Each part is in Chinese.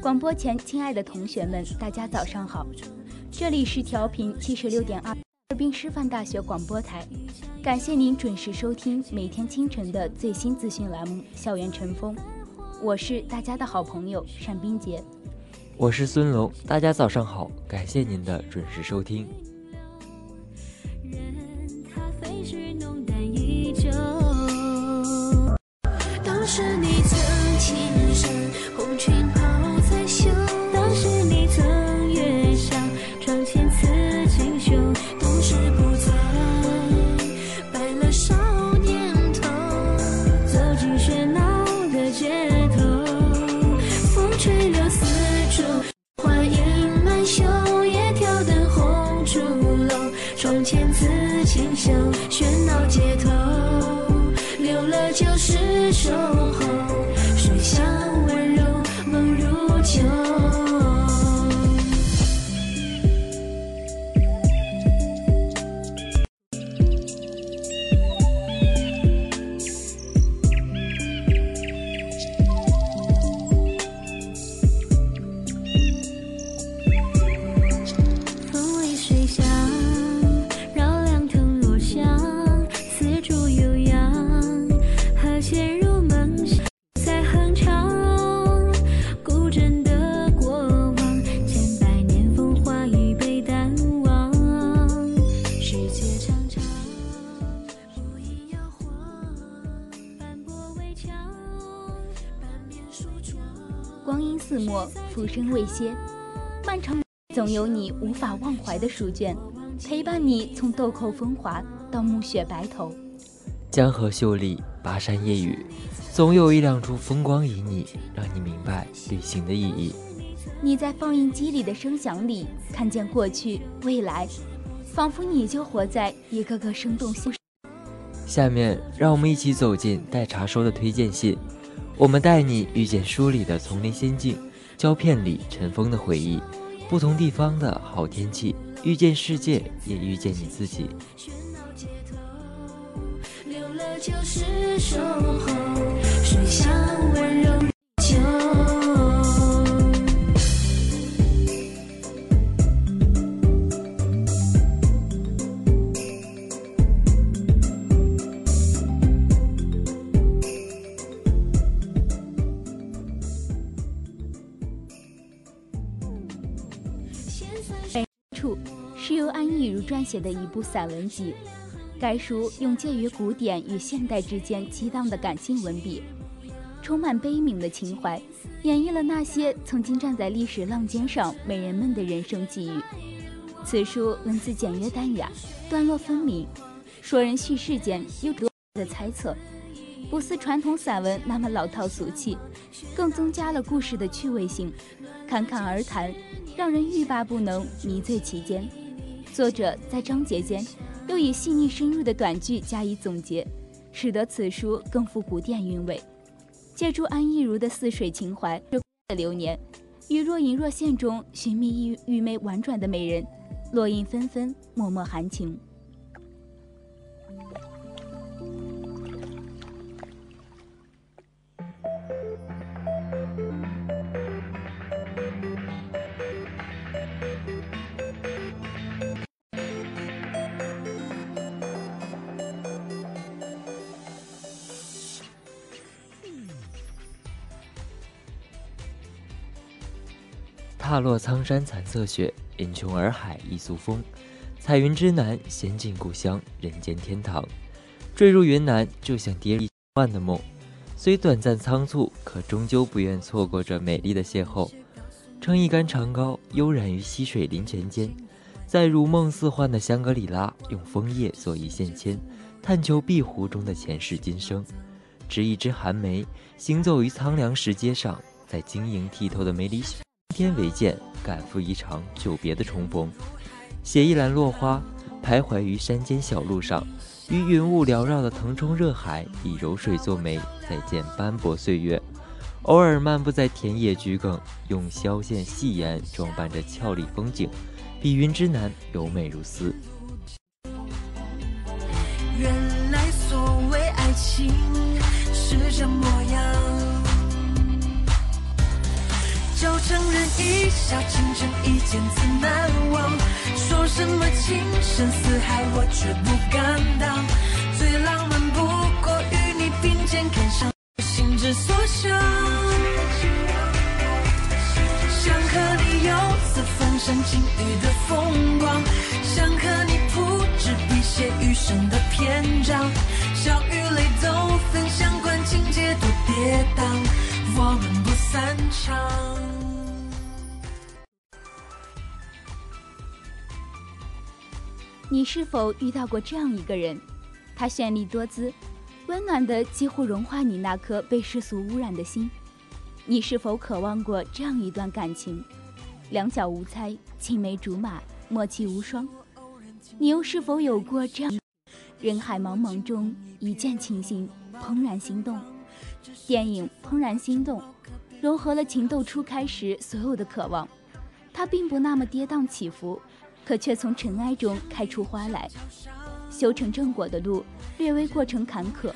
广播前，亲爱的同学们，大家早上好！这里是调频七十六点二，哈尔滨师范大学广播台。感谢您准时收听每天清晨的最新资讯栏目《校园晨风》，我是大家的好朋友单冰洁，我是孙龙。大家早上好，感谢您的准时收听。声未歇，漫长总有你无法忘怀的书卷，陪伴你从豆蔻风华到暮雪白头。江河秀丽，巴山夜雨，总有一两处风光旖旎，让你明白旅行的意义。你在放映机里的声响里，看见过去、未来，仿佛你就活在一个个生动现。下面，让我们一起走进待查收的推荐信，我们带你遇见书里的丛林仙境。胶片里尘封的回忆，不同地方的好天气，遇见世界，也遇见你自己。就是守候，谁想温柔？撰写的一部散文集。该书用介于古典与现代之间激荡的感性文笔，充满悲悯的情怀，演绎了那些曾经站在历史浪尖上美人们的人生际遇。此书文字简约淡雅，段落分明，说人叙事间又多的猜测，不似传统散文那么老套俗气，更增加了故事的趣味性，侃侃而谈，让人欲罢不能，迷醉其间。作者在章节间。又以细腻深入的短句加以总结，使得此书更富古典韵味。借助安逸如的似水情怀的流年，与若隐若现中寻觅玉玉眉婉转的美人，落英纷纷，脉脉含情。踏落苍山残色雪，饮穷洱海一粟风。彩云之南，仙境故乡，人间天堂。坠入云南，就像跌入幻的梦。虽短暂仓促，可终究不愿错过这美丽的邂逅。撑一杆长篙，悠然于溪水林泉间，在如梦似幻的香格里拉，用枫叶做一线牵，探求碧湖中的前世今生。执一支寒梅，行走于苍凉石阶上，在晶莹剔透的梅里雪。天为鉴，赶赴一场久别的重逢。携一篮落花，徘徊于山间小路上，与云雾缭绕的腾冲热海，以柔水作媒，再见斑驳岁月。偶尔漫步在田野桔梗，用绡线细言装扮着俏丽风景，比云之南柔美如丝。原来所谓爱情是这模样。承认一笑倾城，一见自难忘。说什么情深似海，我却不敢当。最浪漫不过与你并肩看上，心之所向。想和你游四方赏晴雨的风光，想和你铺纸笔写余生的篇章。笑与泪都分享，管情节多跌宕，我们不散场。你是否遇到过这样一个人？他绚丽多姿，温暖的几乎融化你那颗被世俗污染的心。你是否渴望过这样一段感情？两小无猜，青梅竹马，默契无双。你又是否有过这样？人海茫茫中一见倾心，怦然心动。电影《怦然心动》融合了情窦初开时所有的渴望，它并不那么跌宕起伏。可却从尘埃中开出花来，修成正果的路略微过程坎坷，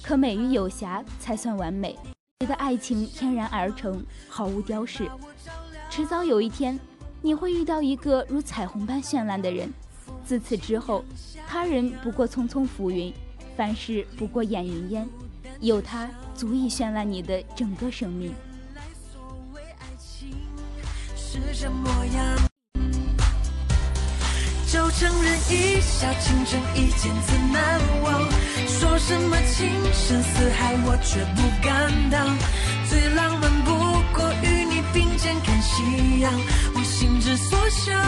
可美于有瑕才算完美。你的爱情天然而成，毫无雕饰。迟早有一天，你会遇到一个如彩虹般绚烂的人。自此之后，他人不过匆匆浮云，凡事不过眼云烟，有他足以绚烂你的整个生命。就承认一笑倾城，一见自难忘。说什么情深似海，我却不敢当。最浪漫不过与你并肩看夕阳，我心之所向。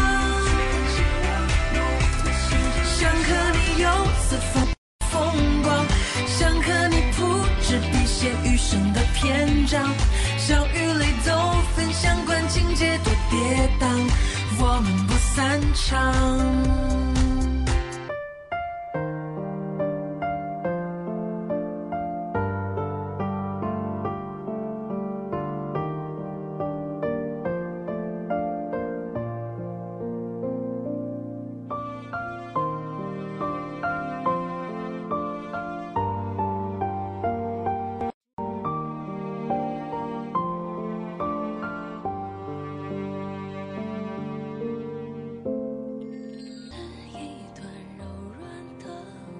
想和你游四方风光，想和你铺纸笔写余生的篇章。笑与泪都分享，管情节多跌宕，我们不散场。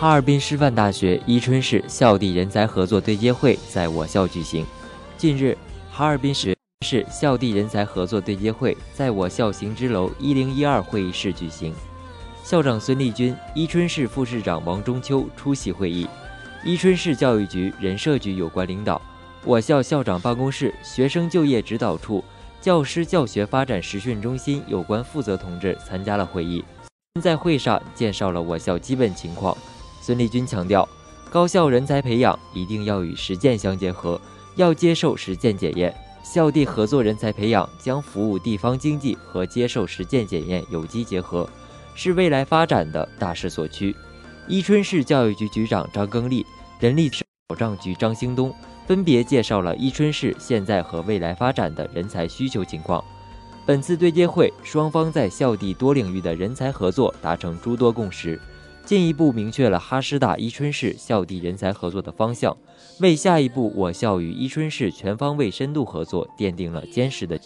哈尔滨师范大学伊春市校地人才合作对接会在我校举行。近日，哈尔滨市市校地人才合作对接会在我校行知楼一零一二会议室举行。校长孙立军、伊春市副市长王中秋出席会议。伊春市教育局、人社局有关领导，我校校长办公室、学生就业指导处、教师教学发展实训中心有关负责同志参加了会议，在会上介绍了我校基本情况。孙立军强调，高校人才培养一定要与实践相结合，要接受实践检验。校地合作人才培养将服务地方经济和接受实践检验有机结合，是未来发展的大势所趋。伊春市教育局局长张耕立、人力保障局张兴东分别介绍了伊春市现在和未来发展的人才需求情况。本次对接会，双方在校地多领域的人才合作达成诸多共识。进一步明确了哈师大伊春市校地人才合作的方向，为下一步我校与伊春市全方位深度合作奠定了坚实的。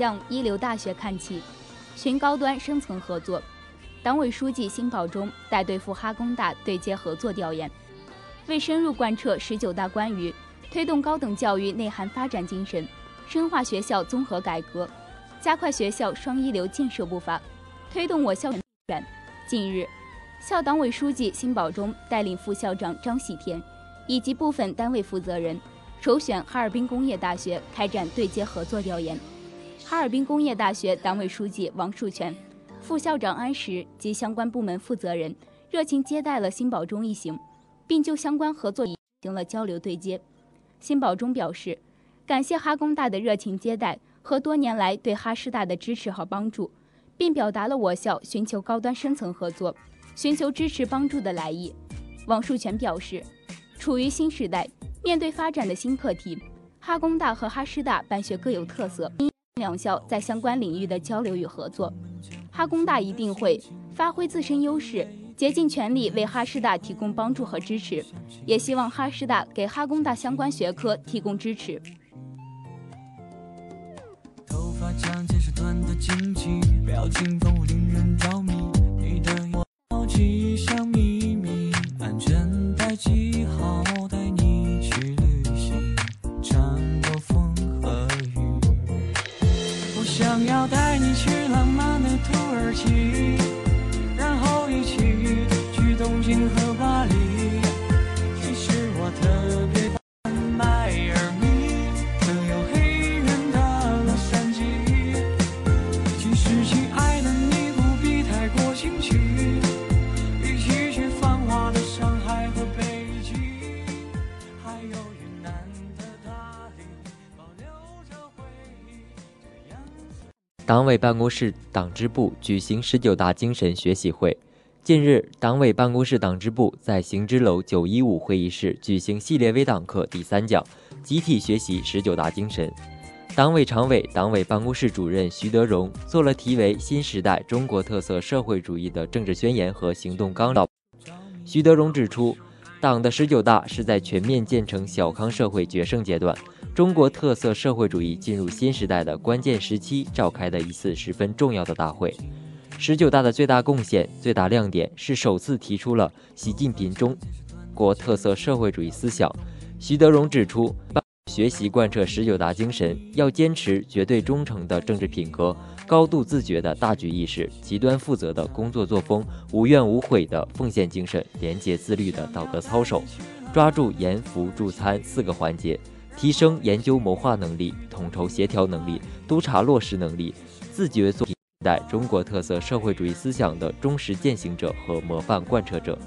向一流大学看齐，寻高端深层合作。党委书记辛保忠带队赴哈工大对接合作调研，为深入贯彻十九大关于推动高等教育内涵发展精神，深化学校综合改革，加快学校双一流建设步伐，推动我校展。近日，校党委书记辛保忠带领副校长张喜田以及部分单位负责人，首选哈尔滨工业大学开展对接合作调研。哈尔滨工业大学党委书记王树全、副校长安石及相关部门负责人热情接待了辛保忠一行，并就相关合作进行了交流对接。辛保忠表示，感谢哈工大的热情接待和多年来对哈师大的支持和帮助，并表达了我校寻求高端深层合作、寻求支持帮助的来意。王树全表示，处于新时代，面对发展的新课题，哈工大和哈师大办学各有特色。两校在相关领域的交流与合作，哈工大一定会发挥自身优势，竭尽全力为哈师大提供帮助和支持，也希望哈师大给哈工大相关学科提供支持。头发长见识短的惊奇，表情丰富令人着迷，你的默契像秘党委办公室党支部举行十九大精神学习会。近日，党委办公室党支部在行知楼九一五会议室举行系列微党课第三讲，集体学习十九大精神。党委常委、党委办公室主任徐德荣做了题为“新时代中国特色社会主义的政治宣言和行动纲领”。徐德荣指出，党的十九大是在全面建成小康社会决胜阶段。中国特色社会主义进入新时代的关键时期召开的一次十分重要的大会。十九大的最大贡献、最大亮点是首次提出了习近平中国特色社会主义思想。徐德荣指出，学习贯彻十九大精神，要坚持绝对忠诚的政治品格、高度自觉的大局意识、极端负责的工作作风、无怨无悔的奉献精神、廉洁自律的道德操守，抓住严扶助参四个环节，提升研究谋划能力、统筹协调能力、督查落实能力，自觉做代中国特色社会主义思想的忠实践行者和模范贯彻者。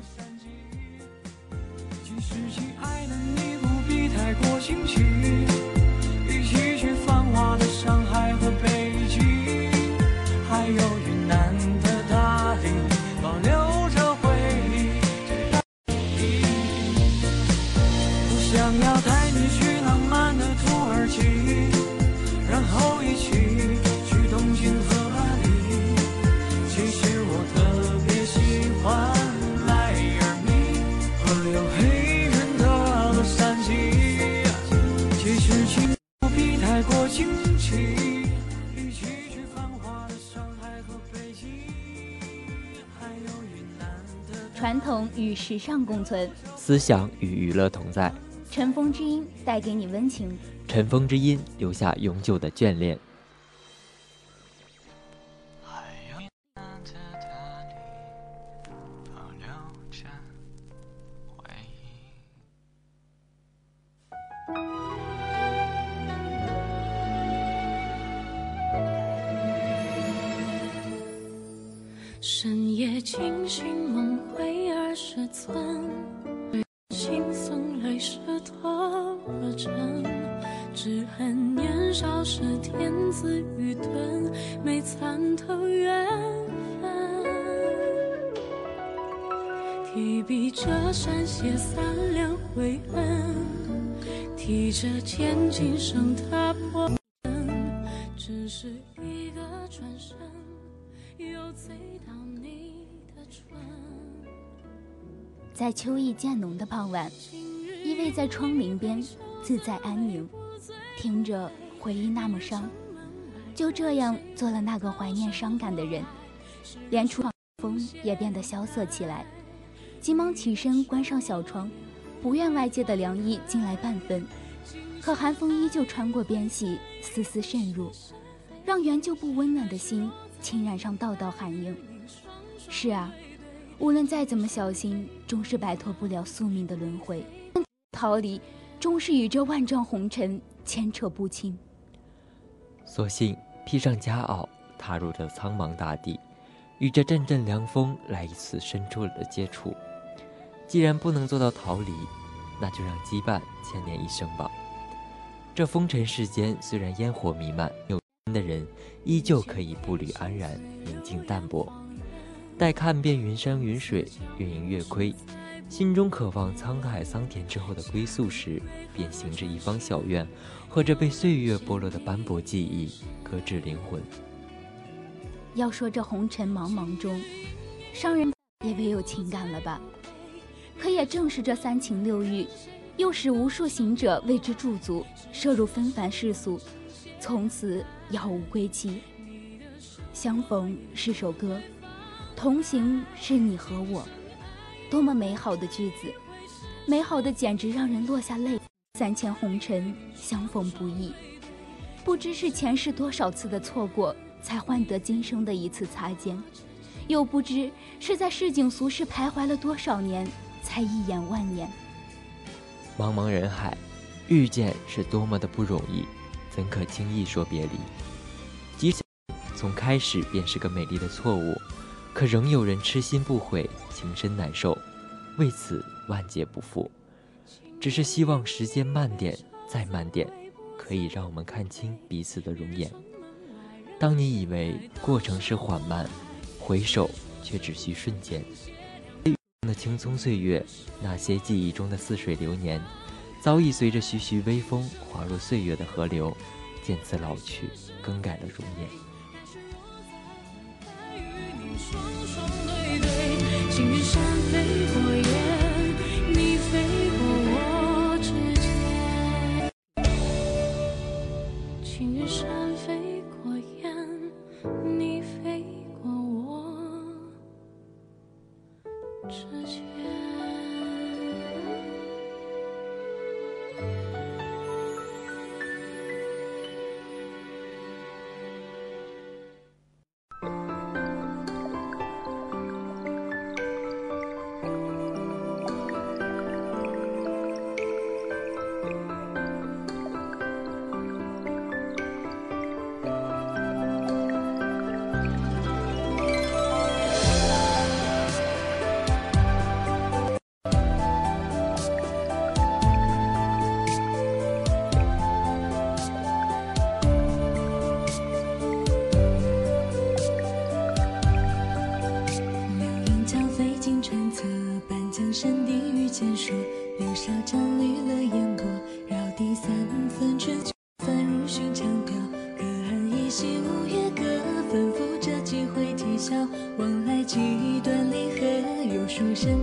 时尚共存，思想与娱乐同在。尘封之音带给你温情，尘封之音留下永久的眷恋。深夜惊醒梦回二十寸，轻松泪湿脱了尘。只恨年少时天资愚钝，没参透缘分。提笔折扇写三两回恩，提着剑今生踏在秋意渐浓的傍晚，依偎在窗棂边，自在安宁，听着回忆那么伤，就这样做了那个怀念伤感的人，连厨房风也变得萧瑟起来，急忙起身关上小窗，不愿外界的凉意进来半分，可寒风依旧穿过边隙，丝丝渗入，让原就不温暖的心。侵染上道道寒影。是啊，无论再怎么小心，终是摆脱不了宿命的轮回。逃离，终是与这万丈红尘牵扯不清。索性披上夹袄，踏入这苍茫大地，与这阵阵凉风来一次深处的接触。既然不能做到逃离，那就让羁绊牵连一生吧。这风尘世间，虽然烟火弥漫，有。的人依旧可以步履安然，宁静淡泊。待看遍云山云水，月盈月亏，心中渴望沧海桑田之后的归宿时，便行至一方小院，和着被岁月剥落的斑驳记忆搁置灵魂。要说这红尘茫茫中，伤人也唯有情感了吧？可也正是这三情六欲，又使无数行者为之驻足，涉入纷繁世俗。从此杳无归期。相逢是首歌，同行是你和我，多么美好的句子，美好的简直让人落下泪。三千红尘，相逢不易，不知是前世多少次的错过，才换得今生的一次擦肩，又不知是在市井俗世徘徊了多少年，才一眼万年。茫茫人海，遇见是多么的不容易。怎可轻易说别离？即使从开始便是个美丽的错误，可仍有人痴心不悔，情深难受，为此万劫不复。只是希望时间慢点，再慢点，可以让我们看清彼此的容颜。当你以为过程是缓慢，回首却只需瞬间。那青葱岁月，那些记忆中的似水流年。早已随着徐徐微风滑入岁月的河流，渐次老去，更改了容颜。双双对对，青云山飞过眼，你飞过我指尖，青云山。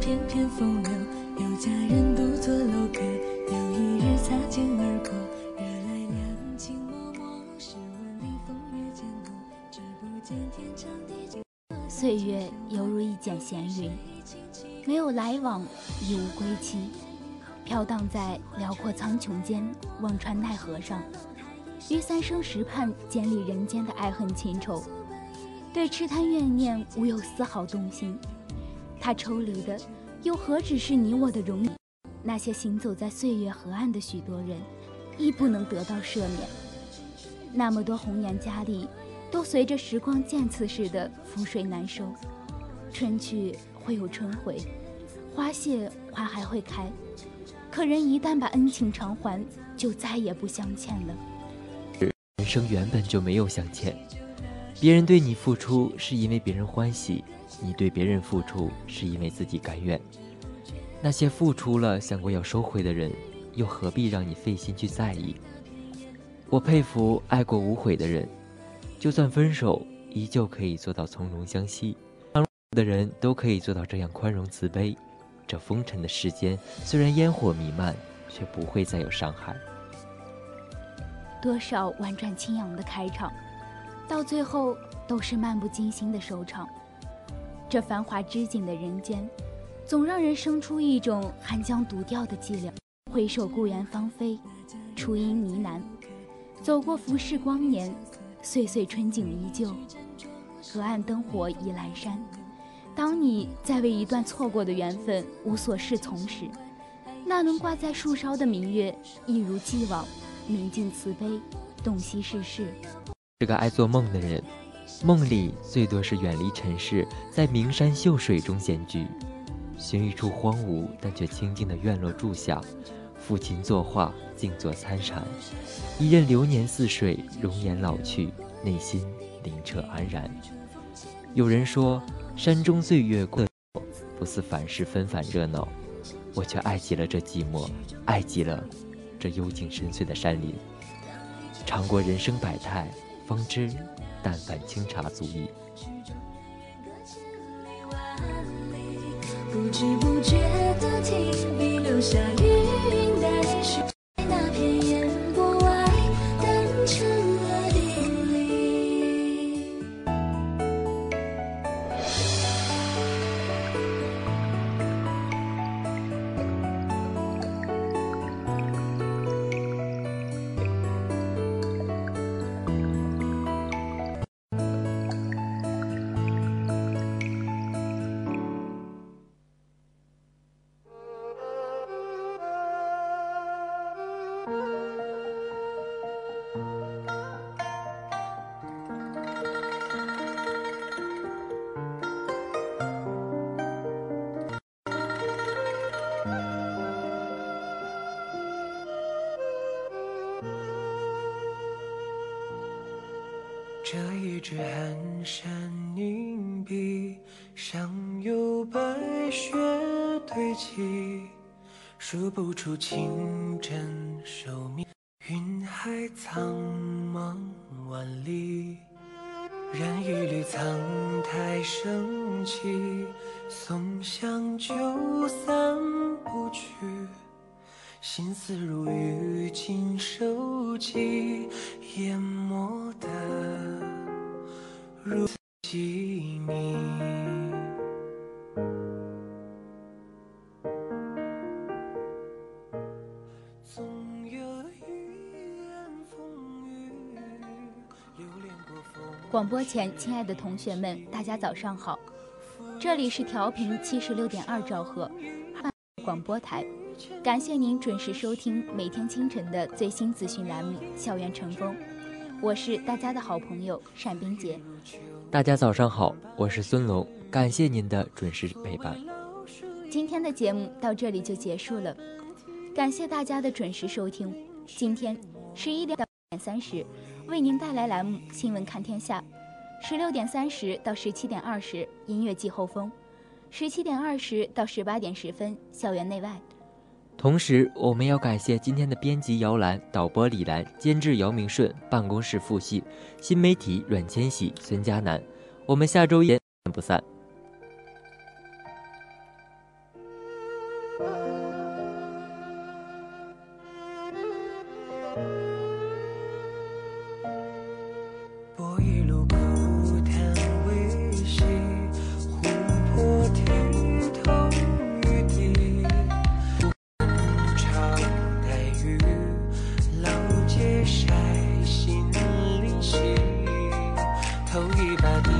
片片风流，有佳人独坐楼阁，有一日擦肩而过。岁月犹如一剪闲云，没有来往，亦无归期，飘荡在辽阔苍穹间，望穿奈何上，于三生石畔建立人间的爱恨情仇，对痴贪怨念无有丝毫动心。他抽离的，又何止是你我的容颜？那些行走在岁月河岸的许多人，亦不能得到赦免。那么多红颜佳丽，都随着时光渐次似的覆水难收。春去会有春回，花谢花还会开。可人一旦把恩情偿还，就再也不相欠了。人生原本就没有相欠，别人对你付出是因为别人欢喜，你对别人付出是因为自己甘愿。那些付出了想过要收回的人，又何必让你费心去在意？我佩服爱过无悔的人，就算分手，依旧可以做到从容相惜。的人都可以做到这样宽容慈悲。这风尘的世间，虽然烟火弥漫，却不会再有伤害。多少婉转轻扬的开场，到最后都是漫不经心的收场。这繁华织锦的人间。总让人生出一种寒江独钓的寂寥。回首故园芳菲，初音呢喃。走过浮世光年，岁岁春景依旧。隔岸灯火已阑珊。当你在为一段错过的缘分无所适从时，那轮挂在树梢的明月，一如既往，明镜慈悲，洞悉世事。是个爱做梦的人，梦里最多是远离尘世，在名山秀水中闲居。寻一处荒芜但却清静的院落住下，抚琴作画，静坐参禅，一任流年似水，容颜老去，内心灵澈安然。有人说，山中岁月过，不似凡事纷繁热闹，我却爱极了这寂寞，爱极了这幽静深邃的山林。尝过人生百态，方知但凡清茶足矣。不知不觉的停笔，留下余韵待数不出清真寿命。云海苍茫万里，染一缕苍苔升起，松香就散不去。心思如雨尽收集，淹没的如细腻。广播前，亲爱的同学们，大家早上好，这里是调频七十六点二兆赫广播台，感谢您准时收听每天清晨的最新资讯栏目《校园晨风》，我是大家的好朋友单冰洁。大家早上好，我是孙龙，感谢您的准时陪伴。今天的节目到这里就结束了，感谢大家的准时收听。今天十一点三十，为您带来栏目《新闻看天下》；十六点三十到十七点二十，音乐季后风；十七点二十到十八点十分，校园内外。同时，我们要感谢今天的编辑姚兰、导播李兰、监制姚明顺、办公室付系、新媒体阮千玺、孙佳楠。我们下周一不散。有一百滴。